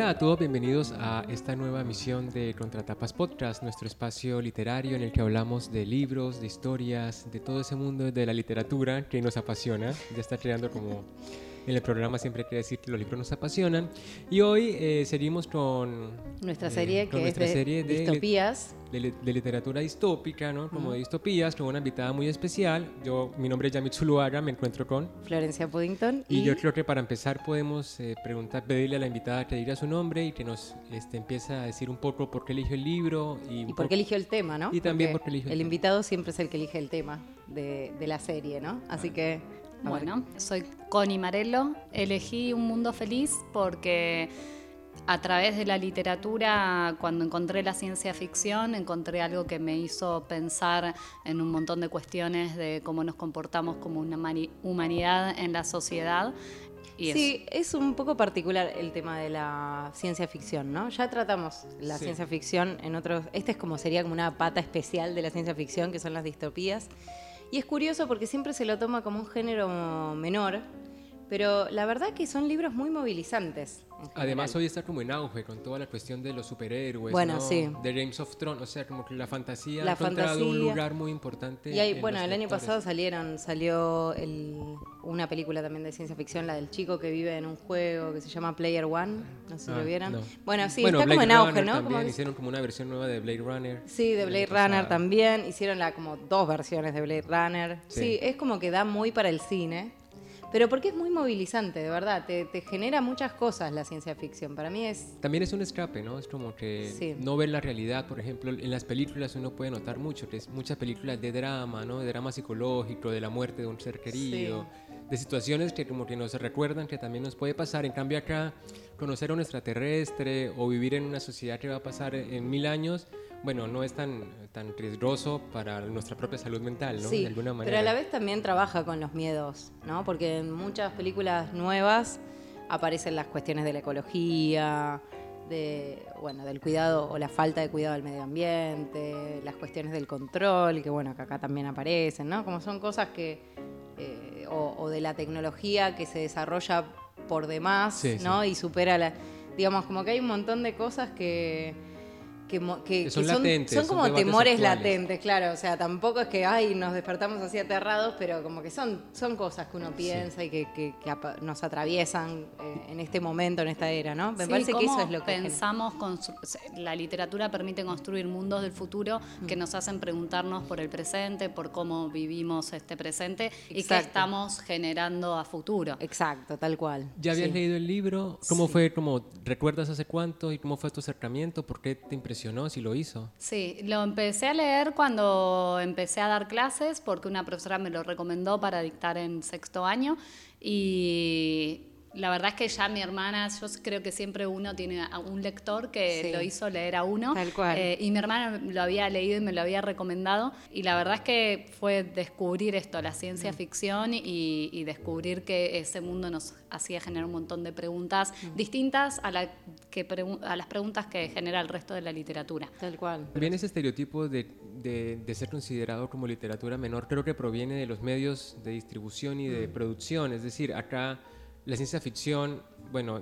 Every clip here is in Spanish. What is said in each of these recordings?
Hola a todos, bienvenidos a esta nueva emisión de Contratapas Podcast, nuestro espacio literario en el que hablamos de libros, de historias, de todo ese mundo de la literatura que nos apasiona. Ya está creando como en el programa siempre quiere decir que los libros nos apasionan. Y hoy eh, seguimos con nuestra eh, serie con que nuestra es de serie de, distopías. de, de literatura distópica, ¿no? Como de distopías, con una invitada muy especial. Yo, mi nombre es Yamit Zuluaga, me encuentro con... Florencia Puddington. Y, yo creo que para empezar podemos eh, preguntar, pedirle a la invitada que diga su nombre y que nos este, empiece a decir un poco por qué eligió el libro y, y por qué eligió el tema, ¿no? Y también Porque por qué eligió el el tema. invitado siempre es el que elige el tema de, de la serie, ¿no? Así que. Bueno, soy Connie Marello. Elegí Un Mundo Feliz porque a través de la literatura, cuando encontré la ciencia ficción, encontré algo que me hizo pensar en un montón de cuestiones de cómo nos comportamos como una mani- humanidad en la sociedad. Y sí, es un poco particular el tema de la ciencia ficción, ¿no? Ya tratamos la Sí. ciencia ficción en otros. Este es como sería como una pata especial de la ciencia ficción, que son las distopías. Y es curioso porque siempre se lo toma como un género menor, pero la verdad que son libros muy movilizantes. Además hoy está como en auge con toda la cuestión de los superhéroes, Bueno, ¿no? sí. de Games of Thrones, o sea, como que la fantasía La ha encontrado un fantasía. lugar muy importante. Y hay, en bueno, el año pasado salieron, salió el- una película también de ciencia ficción, la del chico que vive en un juego que se llama Player One, no sé si Ah, lo vieron. no. Bueno, sí, Bueno, está como Blade en auge, Runner ¿no? También Como hicieron como una versión nueva de Blade Runner. sí, de Blade Runner pasado. también, hicieron la, como dos versiones de Blade Runner. Sí. Sí. es como que da muy para el cine, pero porque es muy movilizante, de verdad, te, te genera muchas cosas la ciencia ficción. Para mí es... También es un escape, ¿no? Es como que Sí. no ver la realidad, por ejemplo, en las películas uno puede notar mucho, que es muchas películas de drama, ¿no? De drama psicológico, de la muerte de un ser querido, de situaciones que como que nos recuerdan que también nos puede pasar. En cambio acá, conocer a un extraterrestre o vivir en una sociedad que va a pasar en mil años, bueno, no es tan, tan riesgoso para nuestra propia salud mental, ¿no? Sí, de alguna manera. pero a la vez también trabaja con los miedos, ¿no? Porque en muchas películas nuevas aparecen las cuestiones de la ecología, de, bueno, del cuidado o la falta de cuidado del medio ambiente, las cuestiones del control, que bueno, que acá también aparecen, ¿no? Como son cosas que, eh, o, o de la tecnología que se desarrolla por demás, Sí, sí. ¿no? Y supera la, digamos, como que hay un montón de cosas que... Que, mo- que- Que son latentes, son son como temores actuales. latentes, claro. O sea, tampoco es que ay, nos despertamos así aterrados, pero como que son, son cosas que uno piensa y que, que- que apa- nos atraviesan eh, en este momento, en esta era, ¿no? Me Sí, parece que eso es lo que. pensamos, la literatura permite construir mundos del futuro que nos hacen preguntarnos por el presente, por cómo vivimos este presente y qué estamos generando a futuro. Exacto, tal cual. ¿Ya habías Sí. leído el libro? ¿Cómo Sí. fue, como, recuerdas hace cuánto y cómo fue tu acercamiento? ¿Por qué te impresionó si lo hizo? Sí, lo empecé a leer cuando empecé a dar clases porque una profesora me lo recomendó para dictar en sexto año y la verdad es que ya mi hermana, yo creo que siempre uno tiene a un lector que Sí. lo hizo leer a uno Tal cual. eh, y mi hermana lo había leído y me lo había recomendado y la verdad es que fue descubrir esto, la Mm. ciencia ficción y, y descubrir que ese mundo nos hacía generar un montón de preguntas Mm. distintas a, la que pregu- a las preguntas que genera el resto de la literatura. Tal cual. También ese estereotipo de, de- de ser considerado como literatura menor creo que proviene de los medios de distribución y de producción. Es decir, acá la ciencia ficción, bueno,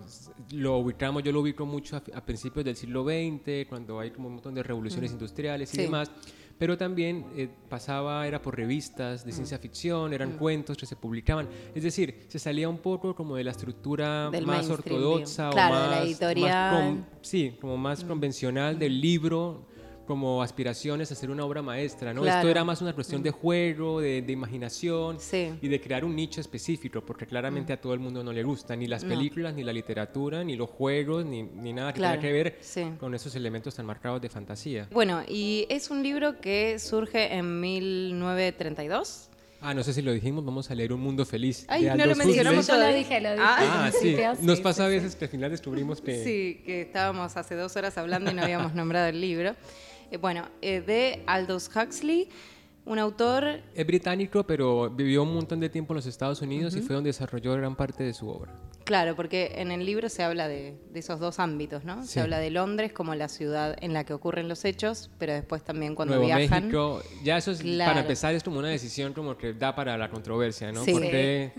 lo ubicamos, yo lo ubico mucho a, a principios del siglo XX, cuando hay como un montón de revoluciones industriales y Sí. demás. Pero también eh, pasaba, era por revistas de ciencia ficción, eran cuentos que se publicaban. Es decir, se salía un poco como de la estructura Del más ortodoxa. Claro, o de la más, más editorial. con- sí, como más convencional del libro como aspiraciones a ser una obra maestra, ¿no? Claro. Esto era más una cuestión de juego, de, de imaginación Sí. y de crear un nicho específico, porque claramente a todo el mundo no le gusta, ni las No. películas, ni la literatura, ni los juegos, ni, ni nada que Claro, tenga que ver sí. con esos elementos tan marcados de fantasía. Bueno, y es un libro que surge en 1932. Ah, no sé si lo dijimos, vamos a leer Un Mundo Feliz. Ay, de no lo mencionamos. Yo lo dije, lo dije. Ah, Ah, sí. Nos pasa a veces que al final descubrimos que... Sí, que estábamos hace dos horas hablando y no habíamos nombrado el libro. Eh, bueno, eh, de Aldous Huxley, un autor Es británico, pero vivió un montón de tiempo en los Estados Unidos y fue donde desarrolló gran parte de su obra. Claro, porque en el libro se habla de, de esos dos ámbitos, ¿no? Sí. Se habla de Londres como la ciudad en la que ocurren los hechos, pero después también cuando Nuevo viajan. México, ya eso es, Claro. para empezar es como una decisión como que da para la controversia, ¿no? Sí. ¿Por qué,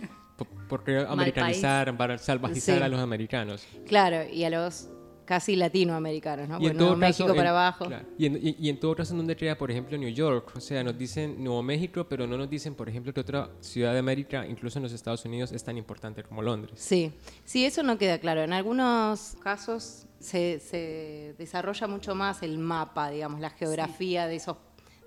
por, qué americanizar, para salvajizar Sí. a los americanos? Claro, y a los casi latinoamericanos, ¿no? Y en Bueno, todo México caso, para en- abajo. claro. Y, en, y- y en todo caso, donde crea, por ejemplo, New York. O sea, nos dicen Nuevo México, pero no nos dicen, por ejemplo, que otra ciudad de América, incluso en los Estados Unidos, es tan importante como Londres. Sí, sí, eso no queda claro. En algunos casos se, se desarrolla mucho más el mapa, digamos, la geografía de esos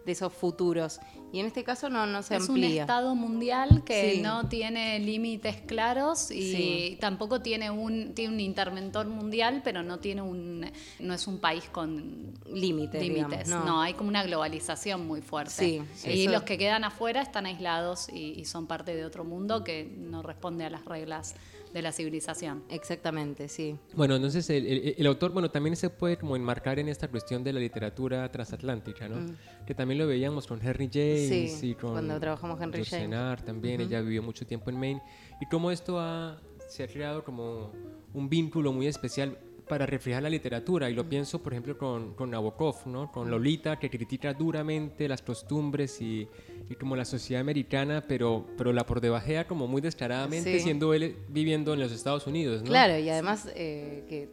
de esos futuros. Y en este caso no, no se es un amplía. estado mundial que Sí. no tiene límites claros y Sí. tampoco tiene un tiene un interventor mundial, pero no tiene un no es un país con Límites, no. hay como una globalización muy fuerte. Sí, y eso- los que quedan afuera están aislados y, y son parte de otro mundo que no responde a las reglas de la civilización. Exactamente, sí. Bueno, entonces el, el- el autor, bueno, también se puede como enmarcar en esta cuestión de la literatura transatlántica, ¿no? Que también lo veíamos con Henry James Mm. Sí, y con cuando trabajamos Henry George James. Senard también, ella vivió mucho tiempo en Maine y cómo esto ha, se ha creado como un vínculo muy especial para reflejar la literatura y lo pienso por ejemplo con, con Nabokov, ¿no? con Lolita que critica duramente las costumbres y, y como la sociedad americana pero, pero la por debajea como muy descaradamente Sí. siendo él viviendo en los Estados Unidos ¿no? Claro, y además eh, que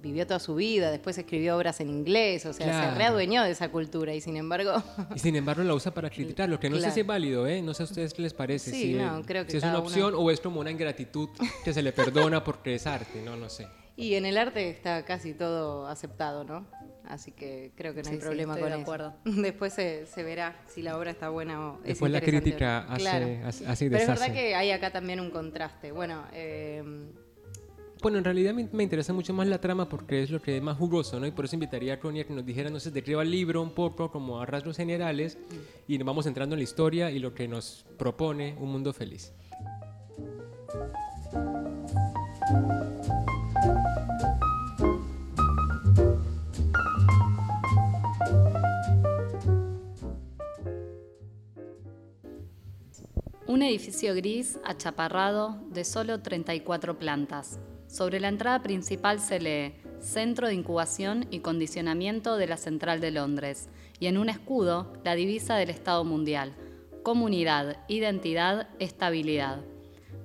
vivió toda su vida, después escribió obras en inglés, o sea, Claro. se readueñó de esa cultura y sin embargo... Y sin embargo la usa para criticar, lo que no sé si es válido, ¿eh? No sé a ustedes qué les parece. Sí, si, no, creo que si es una opción o es como una ingratitud que se le perdona porque es arte, no, no sé. Y en el arte está casi todo aceptado, ¿no? Así que creo que no Sí, hay sí, problema estoy con de eso. acuerdo. Después se, se verá si la obra está buena o es Después la crítica hace, Claro. hace, hace Pero es verdad que hay acá también un contraste. Bueno, eh, Bueno, en realidad me, me interesa mucho más la trama porque es lo que es más jugoso, ¿no? Y por eso invitaría a Connie a que nos dijera, no sé, de qué va el libro un poco, como a rasgos generales, y nos vamos entrando en la historia y lo que nos propone un mundo feliz. Edificio gris, achaparrado, de solo 34 plantas. Sobre la entrada principal se lee Centro de Incubación y Condicionamiento de la Central de Londres y en un escudo la divisa del Estado Mundial. Comunidad, identidad, estabilidad.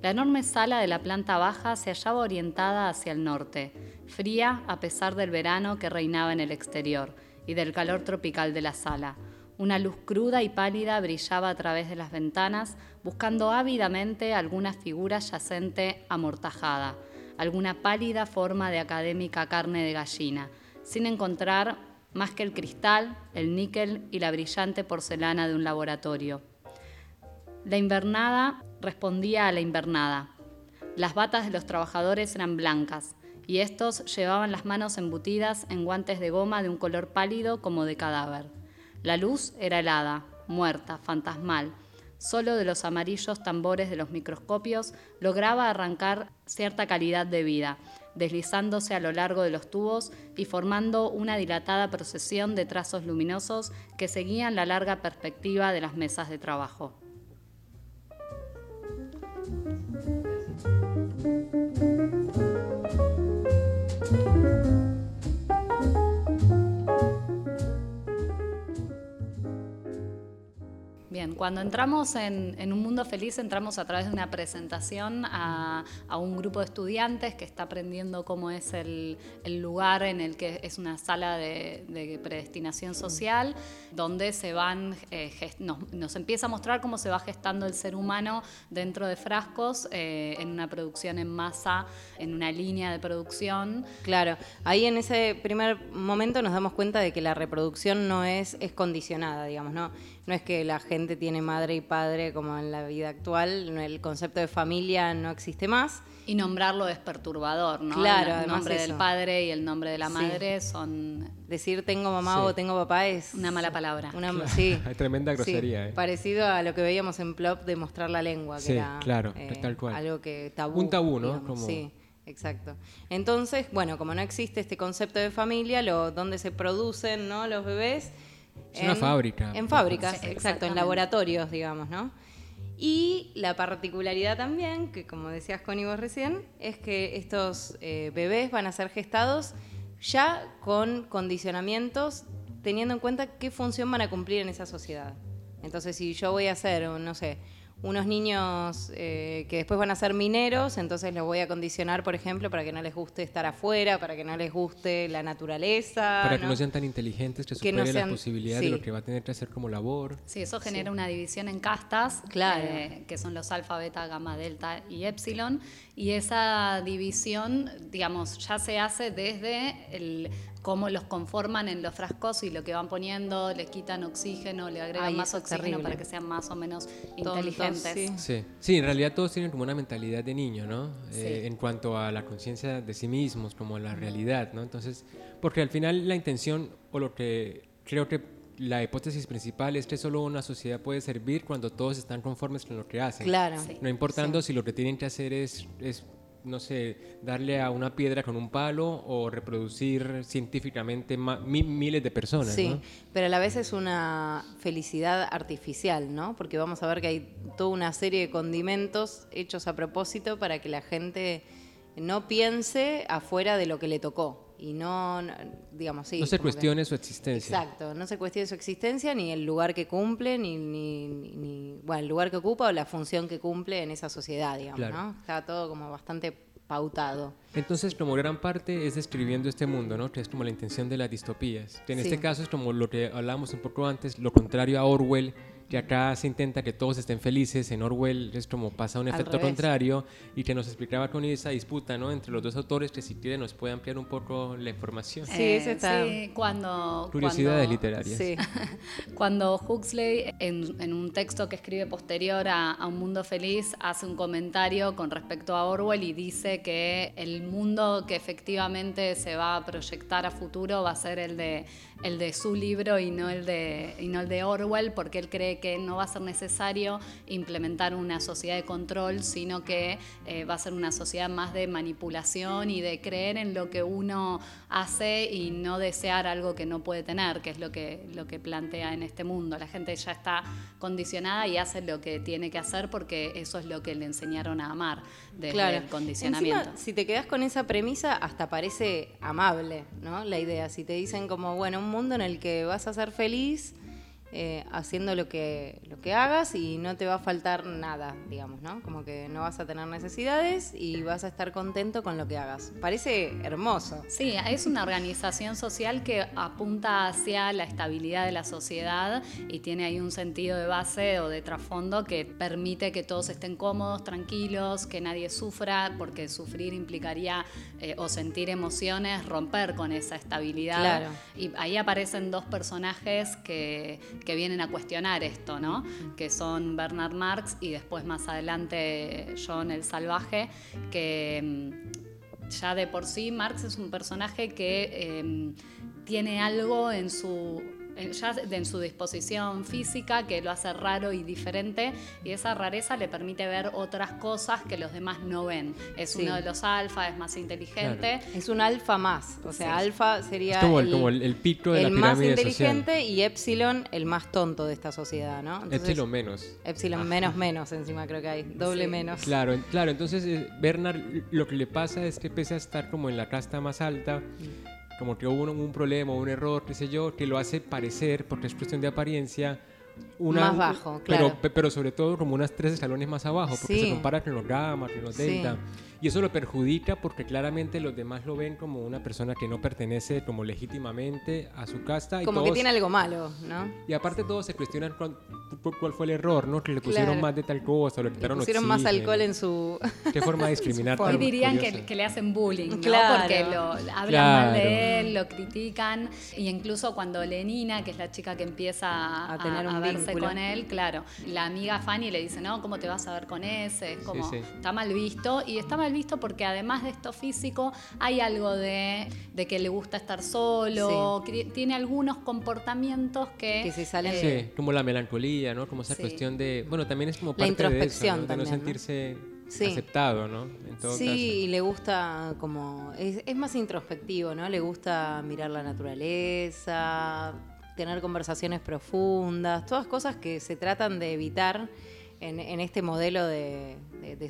La enorme sala de la planta baja se hallaba orientada hacia el norte, fría a pesar del verano que reinaba en el exterior y del calor tropical de la sala. Una luz cruda y pálida brillaba a través de las ventanas, buscando ávidamente alguna figura yacente amortajada, alguna pálida forma de académica carne de gallina, sin encontrar más que el cristal, el níquel y la brillante porcelana de un laboratorio. La invernada respondía a la invernada. Las batas de los trabajadores eran blancas y estos llevaban las manos embutidas en guantes de goma de un color pálido como de cadáver. La luz era helada, muerta, fantasmal. Solo de los amarillos tambores de los microscopios lograba arrancar cierta calidad de vida, deslizándose a lo largo de los tubos y formando una dilatada procesión de trazos luminosos que seguían la larga perspectiva de las mesas de trabajo. Cuando entramos en, en, Un Mundo Feliz, entramos a través de una presentación a, a un grupo de estudiantes que está aprendiendo cómo es el, el lugar en el que es una sala de, de predestinación social, donde se van, eh, gest, nos, nos, empieza a mostrar cómo se va gestando el ser humano dentro de frascos, eh, en una producción en masa, en una línea de producción. Claro, ahí en ese primer momento nos damos cuenta de que la reproducción no es, es condicionada, digamos, ¿no? No es que la gente tiene madre y padre como en la vida actual, el concepto de familia no existe más. Y nombrarlo es perturbador, ¿no? Claro, el nombre eso. del padre y el nombre de la madre sí. son... Decir tengo mamá sí. o tengo papá es... Una mala palabra. Una, claro. sí. Hay tremenda grosería. Sí. ¿eh? Parecido a lo que veíamos en Plop de mostrar la lengua, que sí, era claro, eh, tal cual. algo que tabú. Un tabú, ¿no? Digamos. Como... Sí. Exacto. Entonces, bueno, como no existe este concepto de familia, lo, donde se producen ¿no? los bebés, es en, una fábrica. En fábricas, exacto, en laboratorios, digamos, ¿no? Y la particularidad también, que como decías Connie vos recién, es que estos eh, bebés van a ser gestados ya con condicionamientos, teniendo en cuenta qué función van a cumplir en esa sociedad. Entonces, si yo voy a ser, no sé, unos niños eh, que después van a ser mineros, entonces los voy a condicionar, por ejemplo, para que no les guste estar afuera, para que no les guste la naturaleza. Para que no, sean tan inteligentes, que, supere la posibilidad de lo que va a tener que hacer como labor. Sí, eso genera una división en castas, claro. Eh, que son los alfa, beta, gamma, delta y epsilon, y esa división, digamos, ya se hace desde el cómo los conforman en los frascos y lo que van poniendo, le quitan oxígeno, le agregan más oxígeno para que sean más o menos inteligentes. Sí. sí. en realidad todos tienen como una mentalidad de niño, ¿no? Eh, en cuanto a la conciencia de sí mismos, como la realidad, ¿no? Entonces, porque al final la intención, o lo que creo que la hipótesis principal es que solo una sociedad puede servir cuando todos están conformes con lo que hacen. Claro. No importando si lo que tienen que hacer es, es no sé, darle a una piedra con un palo o reproducir científicamente miles de personas. Sí, pero a la vez es una felicidad artificial, ¿no? Porque vamos a ver que hay toda una serie de condimentos hechos a propósito para que la gente no piense afuera de lo que le tocó y no, digamos, sí. No se cuestione su existencia. Exacto, no se cuestione su existencia, ni el lugar que cumple, ni, ni, bueno, el lugar que ocupa o la función que cumple en esa sociedad, digamos, ¿no? Está todo como bastante pautado. Entonces, como gran parte es describiendo este mundo, ¿no? Que es como la intención de las distopías. en este caso es como lo que hablábamos un poco antes, lo contrario a Orwell, que acá se intenta que todos estén felices, en Orwell es como pasa un efecto contrario y que nos explicaba con esa disputa ¿no? entre los dos autores que si quieren nos puede ampliar un poco la información. Sí, está. Sí, cuando... Curiosidades literarias. Sí. cuando Huxley en, en, un texto que escribe posterior a, a, Un Mundo Feliz hace un comentario con respecto a Orwell y dice que el mundo que efectivamente se va a proyectar a futuro va a ser el de, el de su libro y no el de, y no el de Orwell porque él cree que no va a ser necesario implementar una sociedad de control, sino que eh, va a ser una sociedad más de manipulación y de creer en lo que uno hace y no desear algo que no puede tener, que es lo que, lo que plantea en este mundo. La gente ya está condicionada y hace lo que tiene que hacer porque eso es lo que le enseñaron a amar desde el condicionamiento. si te quedas con esa premisa, hasta parece amable, ¿no? La idea. Si te dicen como, bueno, un mundo en el que vas a ser feliz eh, haciendo lo que, lo que hagas y no te va a faltar nada, digamos, ¿no? Como que no vas a tener necesidades y vas a estar contento con lo que hagas. Parece hermoso. Sí, es una organización social que apunta hacia la estabilidad de la sociedad y tiene ahí un sentido de base o de trasfondo que permite que todos estén cómodos, tranquilos, que nadie sufra, porque sufrir implicaría eh, o sentir emociones, romper con esa estabilidad. Claro. Y ahí aparecen dos personajes que que vienen a cuestionar esto, ¿no? Que son Bernard Marx y después más adelante John el Salvaje, que mm, ya de por sí Marx es un personaje que em, tiene algo en su ya en su disposición física que lo hace raro y diferente y esa rareza le permite ver otras cosas que los demás no ven. Es uno de los alfa, es más inteligente. Es un alfa más, o sea, alfa sería como el, como el, pico de el la más inteligente y epsilon el más tonto de esta sociedad, ¿no? epsilon menos. Epsilon menos menos encima creo que hay, doble menos. Claro, claro, entonces eh, Bernard lo que le pasa es que pese a estar como en la casta más alta, mm como que hubo un, problema, un error, qué sé yo, que lo hace parecer, porque es cuestión de apariencia, una, más bajo, claro. Pero, pero sobre todo como unas tres escalones más abajo, porque se compara con los gamma, con los delta. Y eso lo perjudica porque claramente los demás lo ven como una persona que no pertenece como legítimamente a su casta. Y como que tiene algo malo, ¿no? Y aparte todos se cuestionan cuál, fue el error, ¿no? Que le pusieron más de tal cosa, le quitaron le pusieron más alcohol en su... ¿Qué forma de discriminar? Hoy dirían que, le hacen bullying, ¿no? Porque lo hablan mal de él, lo critican. Y incluso cuando Lenina, que es la chica que empieza a, tener a, verse con él, claro, la amiga Fanny le dice, no, ¿cómo te vas a ver con ese? Es como, está mal visto. Y está mal visto porque además de esto físico hay algo de, que le gusta estar solo, tiene algunos comportamientos que... Que se salen... Sí, como la melancolía, ¿no? Como esa cuestión de... Bueno, también es como parte la introspección de, eso, ¿no? de no sentirse... aceptado, ¿no? sí, y le gusta como, es, es, más introspectivo, ¿no? Le gusta mirar la naturaleza, tener conversaciones profundas, todas cosas que se tratan de evitar en, este modelo de,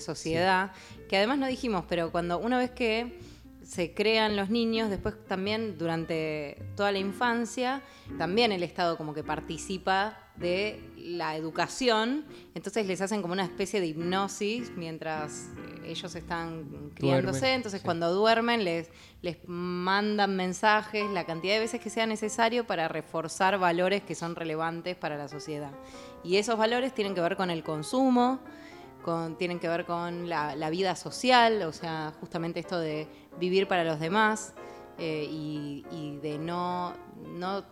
sociedad, que además no dijimos, pero cuando una vez que se crean los niños, después también durante toda la infancia, también el Estado como que participa de la educación, entonces les hacen como una especie de hipnosis mientras eh, ellos están criándose, Duermen, entonces sí. cuando duermen les, les mandan mensajes la cantidad de veces que sea necesario para reforzar valores que son relevantes para la sociedad. Y esos valores tienen que ver con el consumo, con, tienen que ver con la, la vida social, o sea, justamente esto de vivir para los demás eh, y, y de no, no,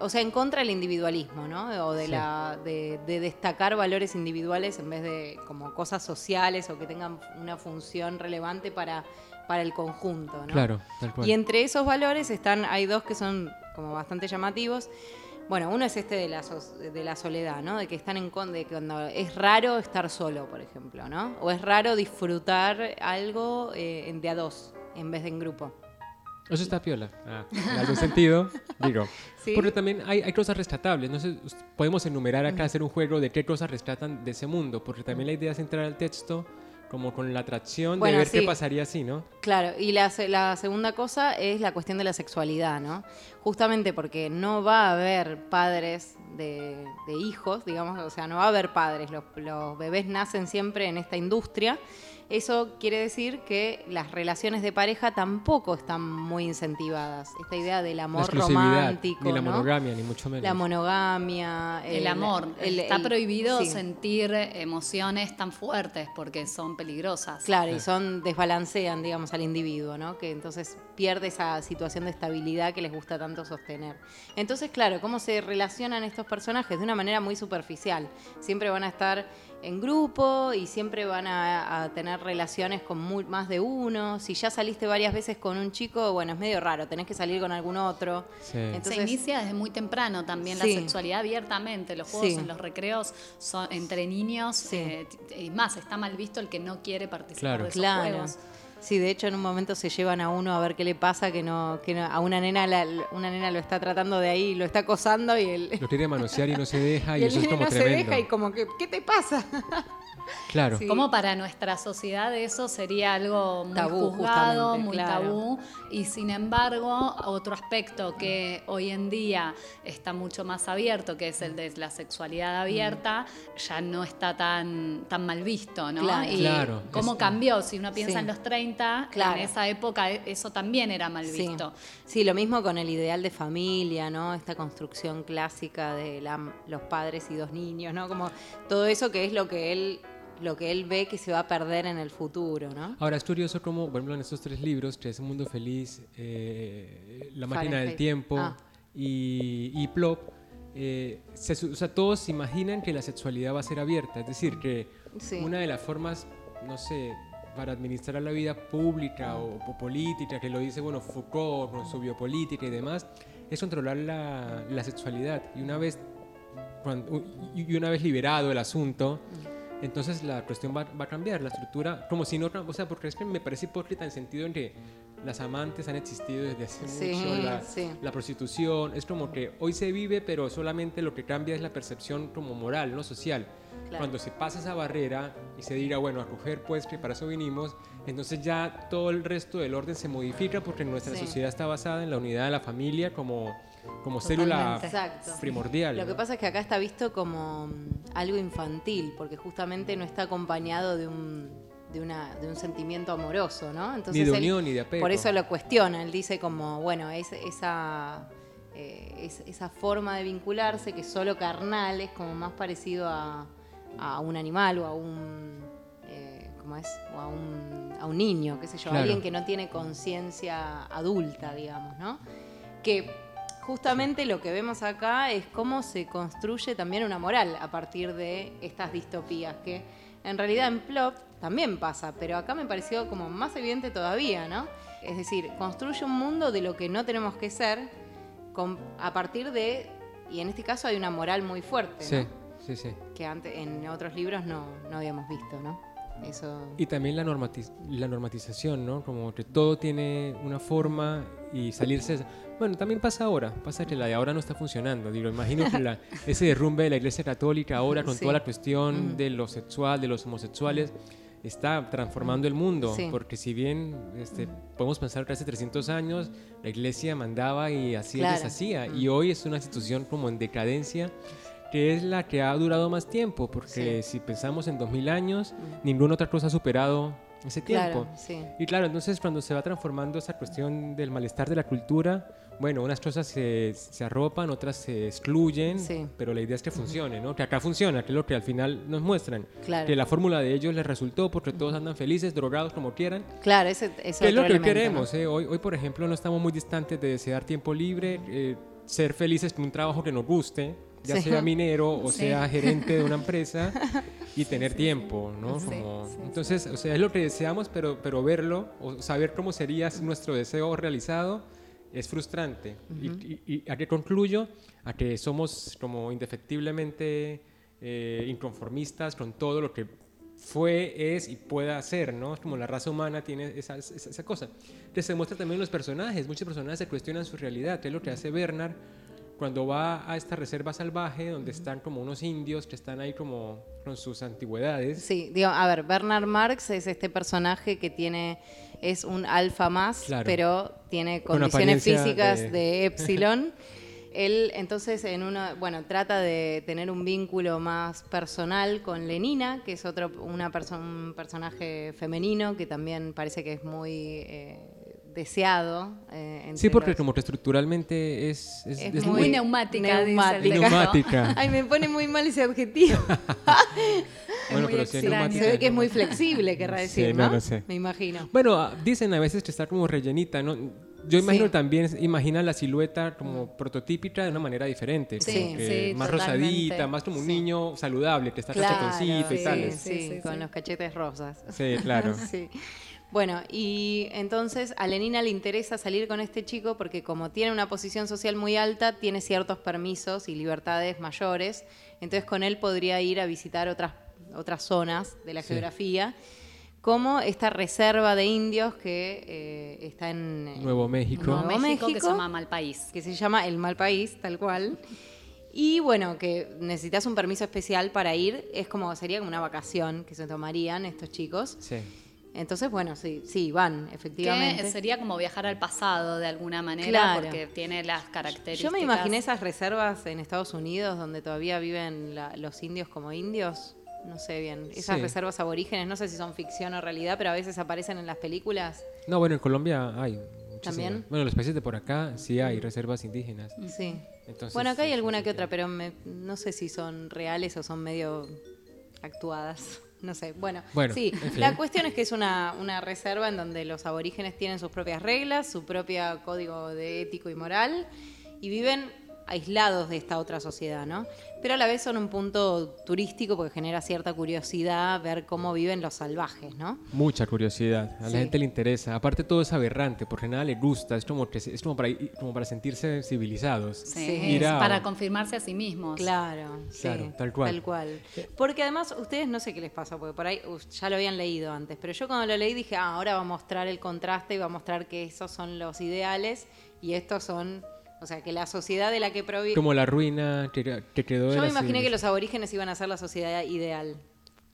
o sea, en contra del individualismo, ¿no? O de, Sí. la, de, de destacar valores individuales en vez de como cosas sociales o que tengan una función relevante para, para el conjunto, ¿no? Claro, tal cual. Y entre esos valores están, hay dos que son como bastante llamativos. Bueno, uno es este de la, so- de la soledad, ¿no? De que están en con- de que cuando es raro estar solo, por ejemplo, ¿no? O es raro disfrutar algo eh, en- de a dos en vez de en grupo. Eso está piola, ah, en algún sentido, digo. Sí. Porque también hay, hay cosas rescatables. No sé, podemos enumerar acá, hacer un juego de qué cosas rescatan de ese mundo, porque también la idea es entrar al texto como con la atracción Bueno, de ver sí. qué pasaría así, ¿no? Claro, y la, la segunda cosa es la cuestión de la sexualidad, ¿no? Justamente porque no va a haber padres de, de hijos, digamos, o sea, no va a haber padres, los, los bebés nacen siempre en esta industria. Eso quiere decir que las relaciones de pareja tampoco están muy incentivadas. Esta idea del amor romántico, ni la ¿no? monogamia, ni mucho menos. La monogamia. El amor. el- Está el- prohibido sí. sentir emociones tan fuertes porque son peligrosas. Claro, y son desbalancean, digamos, al individuo, ¿no? Que entonces pierde esa situación de estabilidad que les gusta tanto sostener. Entonces, claro, ¿cómo se relacionan estos personajes? De una manera muy superficial. Siempre van a estar en grupo y siempre van a, a tener relaciones con mu- más de uno. Si ya saliste varias veces con un chico, bueno, es medio raro, tenés que salir con algún otro. Sí. Se Entonces, inicia desde muy temprano también Sí. la sexualidad abiertamente. Los juegos Sí. en los recreos son entre niños. Sí. eh, y más, está mal visto el que no quiere participar Claro. de esos Claro. juegos. Sí, de hecho en un momento se llevan a uno a ver qué le pasa, que no, que no- a una nena la- una nena lo está tratando de ahí, lo está acosando y el, Lo quiere manosear y no se deja, y, y el eso es como no se tremendo. deja y como que, ¿qué te pasa? Claro. Sí. Como para nuestra sociedad eso sería algo muy Tabú, juzgado, muy claro. tabú. Y sin embargo, otro aspecto que hoy en día está mucho más abierto, que es el de la sexualidad abierta, ya no está tan, tan mal visto, ¿no? Claro. Y Claro, cómo es- cambió, si uno piensa Sí. en los 30, Claro. en esa época e- eso también era mal visto. Sí, lo mismo con el ideal de familia, ¿no? Esta construcción clásica de la- los padres y dos niños, ¿no? Como todo eso que es lo que él lo que él ve que se va a perder en el futuro, ¿no? Ahora es curioso como, por ejemplo, en estos tres libros, que es Un Mundo Feliz, eh, La Máquina del. Tiempo Ah. y, y Plop, eh, se o sea, todos se imaginan que la sexualidad va a ser abierta. Es decir, que Sí. una de las formas, no sé, para administrar la vida pública o, o política, que lo dice, bueno, Foucault con su biopolítica y demás, es controlar la, la sexualidad. Y una vez, cuando- y una vez liberado el asunto, entonces la cuestión va, va a cambiar, la estructura, como si no, o sea, porque es que me parece hipócrita en el sentido en que las amantes han existido desde hace Sí, mucho, la, sí. la prostitución, es como que hoy se vive, pero solamente lo que cambia es la percepción como moral, no social. Claro. Cuando se pasa esa barrera y se diga, bueno, a coger pues que para eso vinimos, entonces ya todo el resto del orden se modifica porque nuestra Sí. sociedad está basada en la unidad de la familia como, como célula. Exacto. primordial. Lo que pasa es que acá está visto como mm, algo infantil, porque justamente no está acompañado de un, de una, de un sentimiento amoroso, ¿no? Ni de él- unión ni de apego. Por eso lo cuestiona, él dice como, bueno, es, esa, eh, es- esa forma de vincularse que solo carnal es como más parecido a, a un animal o a un, eh, ¿cómo es? O a un, a un niño, qué sé yo, Claro. alguien que no tiene conciencia adulta, digamos, ¿no? Que justamente lo que vemos acá es cómo se construye también una moral a partir de estas distopías, que en realidad en Plop también pasa, pero acá me pareció como más evidente todavía, ¿no? Es decir, construye un mundo de lo que no tenemos que ser con- a partir de, y en este caso hay una moral muy fuerte, Sí, ¿no? Sí, sí. que antes en otros libros no, no habíamos visto, ¿no? Eso... Y también la, normatiz- la normatización, ¿no? Como que todo tiene una forma y salirse... Bueno, también pasa ahora, pasa que la de ahora no está funcionando. Digo, imagino que la- ese derrumbe de la Iglesia Católica ahora con Sí. toda la cuestión Ujú. de lo sexual, de los homosexuales, está transformando el mundo. Sí. Porque si bien este, podemos pensar que hace 300 años la Iglesia mandaba y y Claro. deshacía, Mm. y hoy es una institución como en decadencia que es la que ha durado más tiempo, porque si pensamos en 2000 años, ninguna otra cosa ha superado ese tiempo. Claro, sí. Y claro, entonces cuando se va transformando esa cuestión del malestar de la cultura, bueno, unas cosas se, se arropan, otras se excluyen, Sí. pero la idea es que funcione, ¿no? Que acá funciona, que es lo que al final nos muestran. Claro. Que la fórmula de ellos les resultó porque todos andan felices, drogados, como quieran. Claro, ese, ese Que es lo que elemento, queremos. ¿no? ¿eh? Hoy, hoy, por ejemplo, no estamos muy distantes de desear tiempo libre, eh, ser felices con un trabajo que nos guste, ya Sí. sea minero o Sí. sea gerente de una empresa y tener tiempo, ¿no? Como- entonces, o sea, es lo que deseamos, pero, pero verlo o saber cómo sería nuestro deseo realizado es frustrante. y, y- y a qué concluyo? A que somos como indefectiblemente eh, inconformistas con todo lo que fue, es y pueda ser, ¿no? Como la raza humana tiene esa, esa, esa cosa. Que se muestra también en los personajes. Muchos personajes se cuestionan su realidad, que es lo que hace Bernard cuando va a esta reserva salvaje donde están como unos indios que están ahí como con sus antigüedades. Sí, digo, a ver, Bernard Marx es este personaje que tiene, es un alfa más, Claro. pero tiene Con condiciones físicas de- de, epsilon. Él entonces en una, bueno, trata de tener un vínculo más personal con Lenina, que es otro una perso- un personaje femenino que también parece que es muy eh, deseado. eh, Sí, porque los- como que estructuralmente es, es, Es es Muy, muy neumática, neumática. neumática. Ay, me pone muy mal ese adjetivo. Bueno, muy pero sí, extraño. neumática, Se ve que es muy flexible, querrá Sí, decir, no ¿no? lo sé. Me imagino. Bueno, dicen a veces que está como rellenita, ¿no? Yo imagino Sí. también, imagina la silueta como prototípica de una manera diferente. Sí, como que sí, más totalmente. rosadita, más como un Sí. niño saludable, que está Claro, cachetoncito y sí, tales. sí, Sí, sí, con sí. los cachetes rosas. Sí, claro. Sí. Bueno, y entonces a Lenina le interesa salir con este chico porque como tiene una posición social muy alta, tiene ciertos permisos y libertades mayores, entonces con él podría ir a visitar otras, otras zonas de la Sí. geografía, como esta reserva de indios que eh, está en Nuevo México. Nuevo México, que se llama Malpaís. que se llama El Mal País, tal cual. Y bueno, que necesitas un permiso especial para ir, es como, sería como una vacación que se tomarían estos chicos. Sí. Entonces, bueno, sí, sí, van, efectivamente. Que sería como viajar al pasado de alguna manera, Claro. porque tiene las características. Yo me imaginé esas reservas en Estados Unidos donde todavía viven la- los indios como indios. No sé bien. Esas Sí. reservas aborígenes, no sé si son ficción o realidad, pero a veces aparecen en las películas. No, bueno, en Colombia hay muchísimas. ¿También? Bueno, en los países de por acá sí hay reservas indígenas. Sí. Entonces, bueno, acá hay alguna que otra, pero me- no sé si son reales o son medio actuadas. No sé. Bueno, Bueno, sí. en fin. La cuestión es que es una, una reserva en donde los aborígenes tienen sus propias reglas, su propio código de ético y moral y viven aislados de esta otra sociedad, ¿no? Pero a la vez son un punto turístico porque genera cierta curiosidad ver cómo viven los salvajes, ¿no? Mucha curiosidad. A la Sí. gente le interesa. Aparte todo es aberrante, porque nada le gusta. Es como, que, es como, para, como para sentirse civilizados. Sí, Sí. es Ir a- para confirmarse a sí mismos. Claro, sí, Claro, tal cual. Tal cual. Porque además, ustedes no sé qué les pasa, porque por ahí uf, ya lo habían leído antes, pero yo cuando lo leí dije, ah, ahora va a mostrar el contraste y va a mostrar que esos son los ideales y estos son, o sea, que la sociedad de la que proviene... Como la ruina que, que quedó Yo me imaginé que los aborígenes iban a ser la sociedad ideal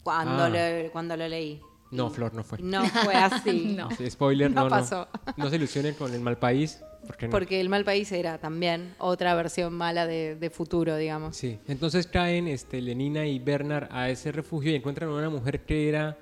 cuando, Ah. lo, cuando lo leí. No, Flor, no fue. No fue así. No. Sí, spoiler, No no, no. pasó. No se ilusionen con el mal país, porque no. Porque el mal país era también otra versión mala de, de futuro, digamos. Sí, entonces caen este, Lenina y Bernard a ese refugio y encuentran a una mujer que era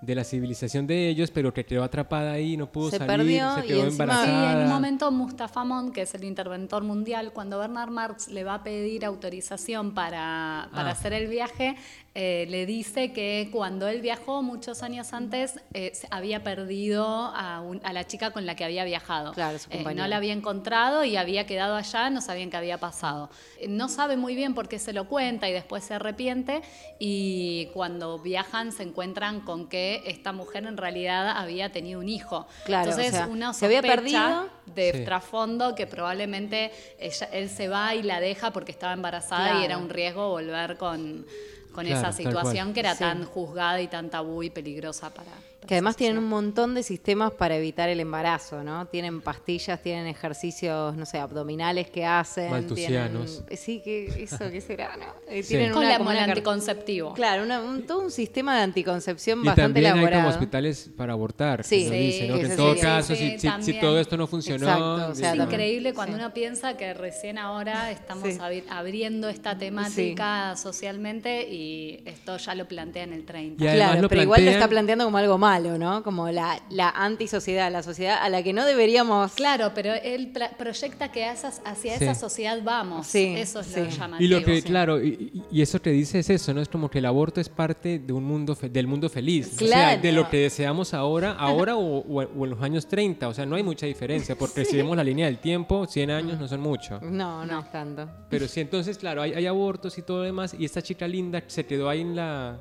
de la civilización de ellos, pero que quedó atrapada ahí, no pudo Se salir, perdió se y quedó encima- Sí, embarazada. en un momento Mustafa Mond, que es el interventor mundial, cuando Bernard Marx le va a pedir autorización para, para Ah. hacer el viaje, eh, le dice que cuando él viajó muchos años antes eh, había perdido a, un- a la chica con la que había viajado. Claro, su Eh, no la había encontrado y había quedado allá, no sabían qué había pasado. No sabe muy bien por qué se lo cuenta y después se arrepiente y cuando viajan se encuentran con que esta mujer en realidad había tenido un hijo. Claro, Entonces o sea, uno se había sospecha perdido. de Sí. trasfondo que probablemente ella- él se va y la deja porque estaba embarazada Claro. y era un riesgo volver con, con Claro, esa situación que era Sí. tan juzgada y tan tabú y peligrosa para Que además tienen un montón de sistemas para evitar el embarazo, ¿no? Tienen pastillas, tienen ejercicios, no sé, abdominales que hacen. Maltusianos. Tienen, sí, que eso, ¿qué será? ¿no? Eh, tienen Con una, como el anticonceptivo. Claro, un, todo un sistema de anticoncepción y bastante también elaborado. hay como hospitales para abortar. Sí, sí dicen, ¿no? que en todo caso, si, si, todo esto no funcionó... es increíble cuando uno piensa que recién ahora estamos abriendo esta temática socialmente y esto ya lo plantea en el 30. claro, pero igual lo está planteando como algo malo. ¿No? Como la, la antisociedad, la sociedad a la que no deberíamos... Claro, pero él proyecta que hacia esa sociedad vamos. eso es lo llamativo. Y lo que, claro, y, eso te dice es eso, ¿no? Es como que el aborto es parte de un mundo del mundo feliz. O sea, de lo que deseamos ahora, ahora o, en los años 30. O sea, no hay mucha diferencia, porque si vemos la línea del tiempo, 100 años no son mucho. No, no es tanto. Pero sí, entonces, claro, hay, hay abortos y todo lo demás, y esta chica linda se quedó ahí en la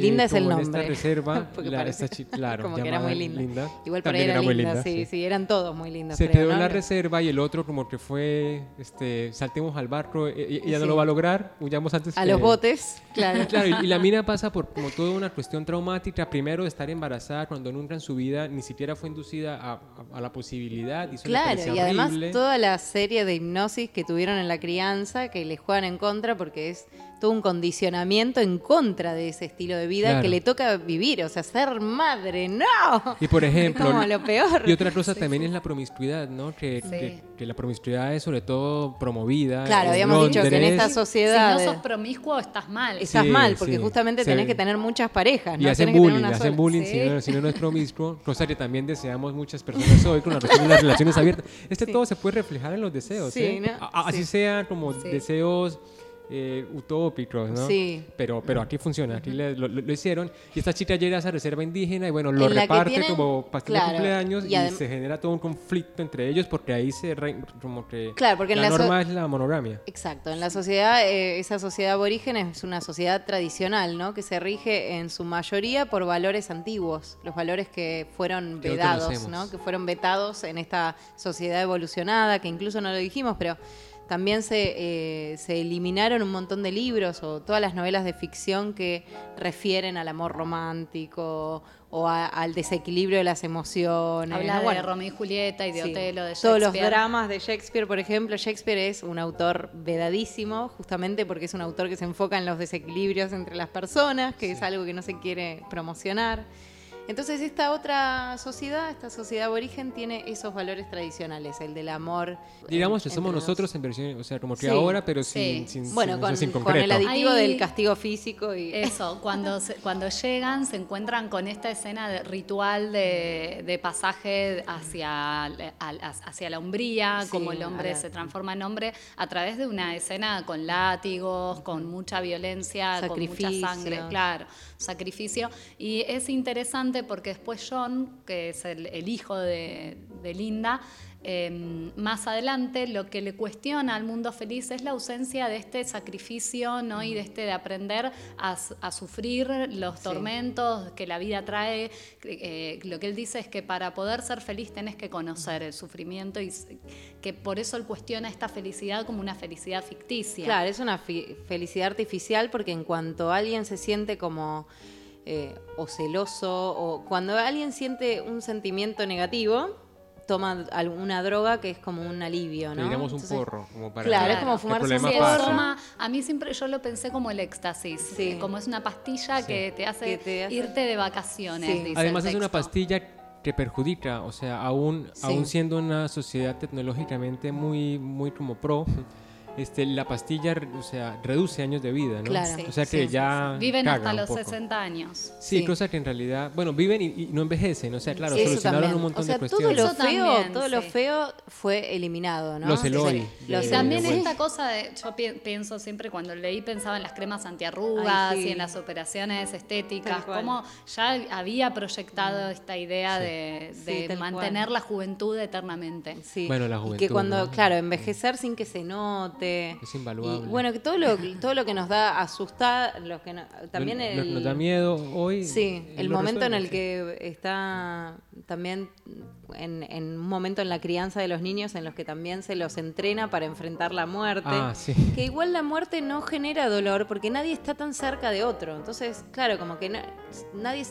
Linda es el nombre. esta reserva, la, esta claro, como que era muy linda. Igual por ahí era, muy linda, sí, sí, eran todos muy lindos. Se quedó en la reserva y el otro como que fue, este, saltemos al barco, ella e, no lo va a lograr, huyamos antes A los botes, claro. claro, y, la mina pasa por como toda una cuestión traumática, primero de estar embarazada cuando nunca en su vida ni siquiera fue inducida a, a, la posibilidad. Y claro, y además toda la serie de hipnosis que tuvieron en la crianza, que les juegan en contra porque es todo un condicionamiento en contra de ese estilo de vida que le toca vivir, o sea, ser madre, no. Y por ejemplo, como lo peor. Y otra cosa también es la promiscuidad, ¿no? Que, que, la promiscuidad es sobre todo promovida. Claro, habíamos dicho que en esta sociedad... Si no sos promiscuo, estás mal. Estás mal, porque justamente tenés que tener muchas parejas, ¿no? Y hacen bullying, hacen bullying si no, si, no, es promiscuo, cosa que también deseamos muchas personas hoy con las relaciones abiertas. Este todo se puede reflejar en los deseos, ¿eh? Así sea como deseos eh, utópicos, ¿no? Sí. Pero, pero aquí funciona, aquí lo, hicieron. Y esta chica llega a esa reserva indígena y bueno, lo reparte como pastel de cumpleaños y, se genera todo un conflicto entre ellos porque ahí se como que claro, porque la, norma es la monogamia. Exacto, en la sociedad, eh, esa sociedad aborigen es una sociedad tradicional, ¿no? Que se rige en su mayoría por valores antiguos, los valores que fueron vedados, ¿no? Que fueron vetados en esta sociedad evolucionada, que incluso no lo dijimos, pero también se, eh, se, eliminaron un montón de libros o todas las novelas de ficción que refieren al amor romántico o al desequilibrio de las emociones. Habla de Romeo y Julieta y de Otelo, de Shakespeare. Todos los dramas de Shakespeare, por ejemplo. Shakespeare es un autor vedadísimo, justamente porque es un autor que se enfoca en los desequilibrios entre las personas, que es algo que no se quiere promocionar. Entonces esta otra sociedad, esta sociedad aborigen, tiene esos valores tradicionales, el del amor. Digamos que somos nosotros en versión, o sea, como que ahora, pero sin, sin, bueno, con, con, el aditivo del castigo físico. y Eso, cuando, cuando llegan se encuentran con esta escena de ritual de, pasaje hacia, hacia la hombría, como el hombre se transforma en hombre, a través de una escena con látigos, con mucha violencia, con mucha sangre, claro, sacrificio. Y es interesante porque después John, que es el, hijo de, Linda, em, más adelante lo que le cuestiona al mundo feliz es la ausencia de este sacrificio ¿no? y de este de aprender a, sufrir los tormentos que la vida trae. Eh, lo que él dice es que para poder ser feliz tenés que conocer el sufrimiento y que por eso él cuestiona esta felicidad como una felicidad ficticia. Claro, es una felicidad artificial porque en cuanto alguien se siente como eh, o celoso, o cuando alguien siente un sentimiento negativo, toma alguna droga que es como un alivio, ¿no? digamos un porro, como para Claro, es como fumar un A mí siempre yo lo pensé como el éxtasis, como es una pastilla que, te hace irte de vacaciones. Además es una pastilla que perjudica, o sea, aún, aún siendo una sociedad tecnológicamente muy, muy como pro, este, la pastilla, o sea, reduce años de vida, ¿no? Claro. o sea que ya viven hasta los 60 años. Sí, cosa que en realidad, bueno, viven y, no envejecen, o sea, claro, solucionaron un montón de cuestiones. Todo lo feo, todo lo feo fue eliminado, ¿no? Los Eloy. Y también esta cosa de, yo pienso siempre cuando leí pensaba en las cremas antiarrugas y en las operaciones estéticas, cómo ya había proyectado esta idea de, mantener la juventud eternamente. Sí. Bueno, la juventud. Y que cuando, claro, envejecer sin que se note es invaluable. bueno, que todo lo, todo lo que nos da asustar, lo que también nos da miedo hoy. Sí, el momento en el que está también en, un momento en la crianza de los niños en los que también se los entrena para enfrentar la muerte. Ah, que igual la muerte no genera dolor porque nadie está tan cerca de otro. Entonces, claro, como que nadie